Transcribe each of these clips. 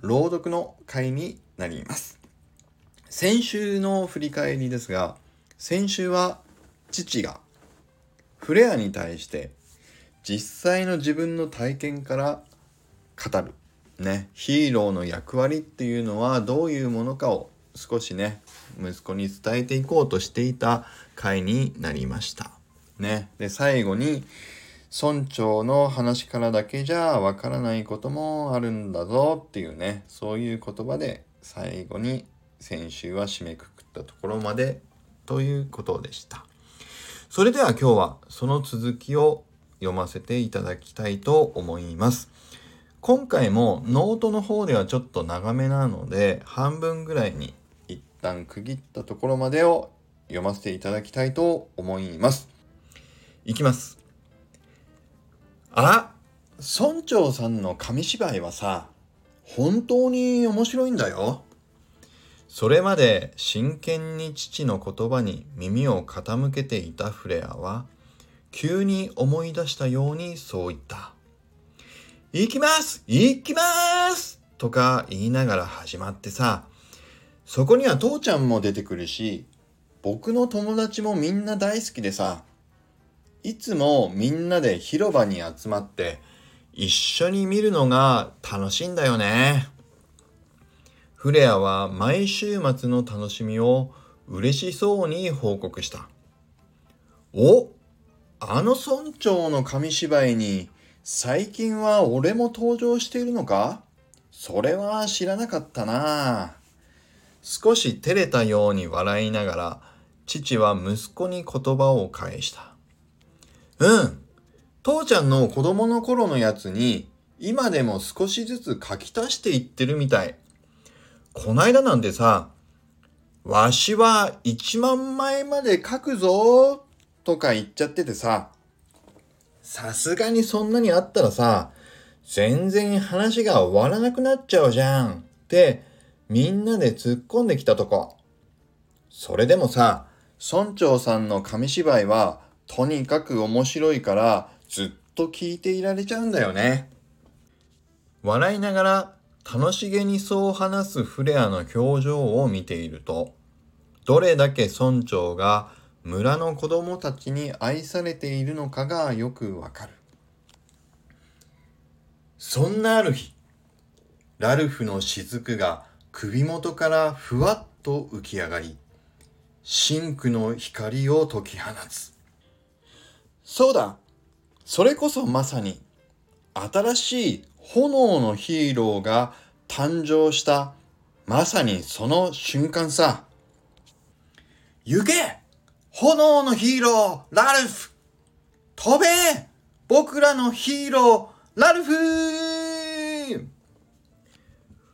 朗読の回になります。先週の振り返りですが、先週は父がフレアに対して実際の自分の体験から語る。ね、ヒーローの役割っていうのはどういうものかを少しね、息子に伝えていこうとしていた回になりました。ね。で、最後に、村長の話からだけじゃわからないこともあるんだぞっていうね、そういう言葉で最後に先週は締めくくったところまでということでした。それでは今日はその続きを読ませていただきたいと思います。今回もノートの方ではちょっと長めなので半分ぐらいに一旦区切ったところまでを読ませていただきたいと思います。いきます。あ？村長さんの紙芝居はさ、本当に面白いんだよ。それまで真剣に父の言葉に耳を傾けていたフレアは、急に思い出したようにそう言った。行きます行きますとか言いながら始まってさ、そこには父ちゃんも出てくるし、僕の友達もみんな大好きでさ、いつもみんなで広場に集まって一緒に見るのが楽しいんだよね。フレアは毎週末の楽しみを嬉しそうに報告した。おあの村長の紙芝居に最近は俺も登場しているのか？それは知らなかったな。少し照れたように笑いながら父は息子に言葉を返した。うん。父ちゃんの子供の頃のやつに今でも少しずつ書き足していってるみたい。こないだなんてさ、わしは1万枚まで書くぞとか言っちゃっててさ、さすがにそんなにあったらさ、全然話が終わらなくなっちゃうじゃんってみんなで突っ込んできたとこ。それでもさ、村長さんの紙芝居はとにかく面白いからずっと聞いていられちゃうんだよね。笑いながら楽しげにそう話すフレアの表情を見ていると、どれだけ村長が村の子供たちに愛されているのかがよくわかる。そんなある日、ラルフの雫が首元からふわっと浮き上がり、真紅の光を解き放つ。そうだ。それこそまさに新しい炎のヒーローが誕生したまさにその瞬間さ。行け！炎のヒーローラルフ！飛べ！僕らのヒーローラルフ！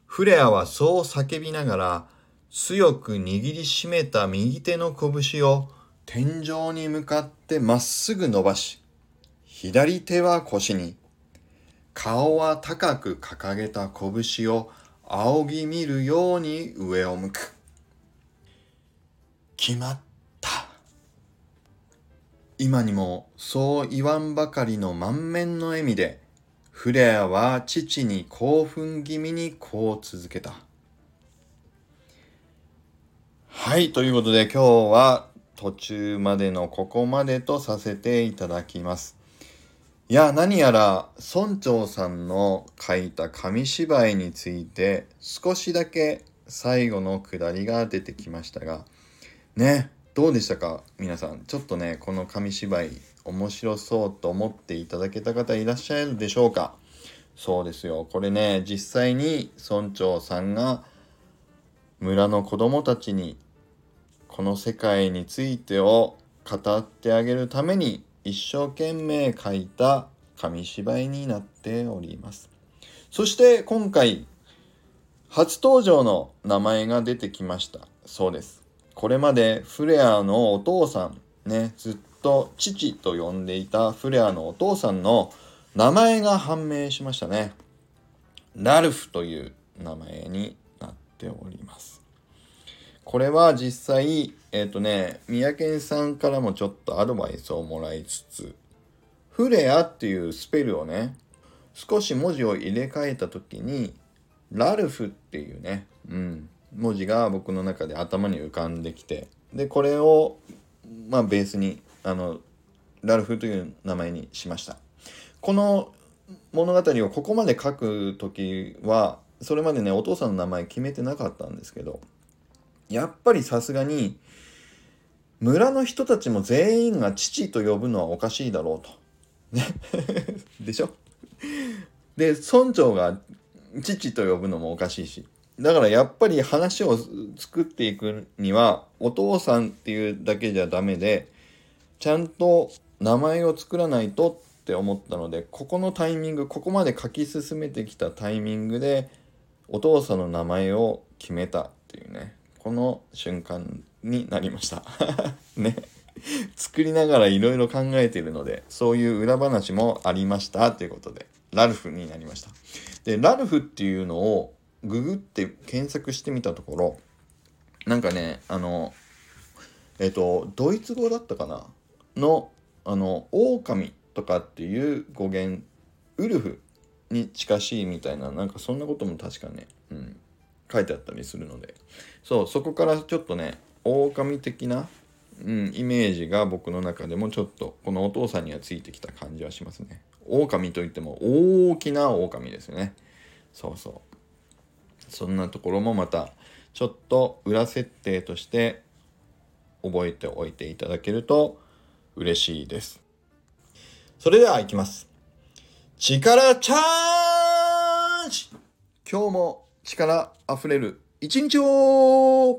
フレアはそう叫びながら強く握りしめた右手の拳を天井に向かってまっすぐ伸ばし、左手は腰に、顔は高く掲げた拳を仰ぎ見るように上を向く。決まった。今にもそう言わんばかりの満面の笑みで、フレアは父に興奮気味にこう続けた。はい、ということで今日は途中までのここまでとさせていただきます。いや、何やら村長さんの書いた紙芝居について少しだけ最後のくだりが出てきましたが、ね、どうでしたか？皆さん。ちょっとね、この紙芝居面白そうと思っていただけた方いらっしゃるでしょうか？そうですよ。これね、実際に村長さんが村の子供たちにこの世界についてを語ってあげるために一生懸命書いた紙芝居になっております。そして今回初登場の名前が出てきました。そうです。これまでフレアのお父さんねずっと父と呼んでいたフレアのお父さんの名前が判明しましたね。ラルフという名前になっております。これは実際えっ、ー、とね三宅さんからもちょっとアドバイスをもらいつつフレアっていうスペルをね少し文字を入れ替えた時にラルフっていうね、うん、文字が僕の中で頭に浮かんできてでこれをまあベースにあのラルフという名前にしました。この物語をここまで書く時はそれまでねお父さんの名前決めてなかったんですけどやっぱりさすがに村の人たちも全員が父と呼ぶのはおかしいだろうと。ね。でしょ？で村長が父と呼ぶのもおかしいし。だからやっぱり話を作っていくにはお父さんっていうだけじゃダメでちゃんと名前を作らないとって思ったのでここのタイミングここまで書き進めてきたタイミングでお父さんの名前を決めたっていうね。この瞬間になりました。ね。作りながらいろいろ考えているのでそういう裏話もありましたということでラルフになりました。でラルフっていうのをググって検索してみたところなんかねあのえっ、とドイツ語だったかな？のあの狼とかっていう語源ウルフに近しいみたいななんかそんなことも確かね、うん、書いてあったりするので。そうそこからちょっとね狼的な、うん、イメージが僕の中でもちょっとこのお父さんにはついてきた感じはしますね。狼といっても大きな狼ですよね。そうそう。そんなところもまたちょっと裏設定として覚えておいていただけると嬉しいです。それでは行きます。力チャージ！今日も力あふれる一日を